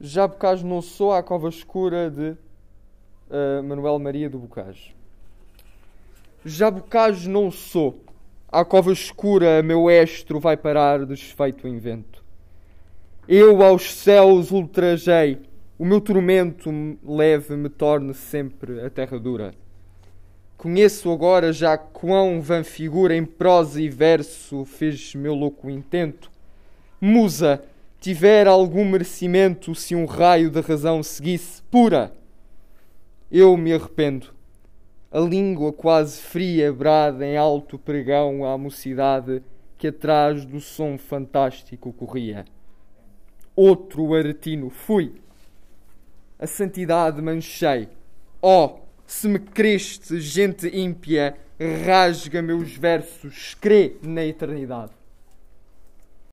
Já Bocage não sou a cova escura de uh, Manuel Maria do Bocage. Já Bocage não sou. À cova escura meu estro vai parar desfeito em vento. Eu aos céus ultrajei, o meu tormento leve me torne sempre a terra dura. Conheço agora já quão vã figura em prosa e verso fez meu louco intento. Musa, tiver algum merecimento se um raio da razão seguisse pura. Eu me arrependo. A língua quase fria brada em alto pregão à mocidade que atrás do som fantástico corria outro aretino fui. A santidade manchei. Oh, se me creste, gente ímpia, rasga meus versos, crê na eternidade.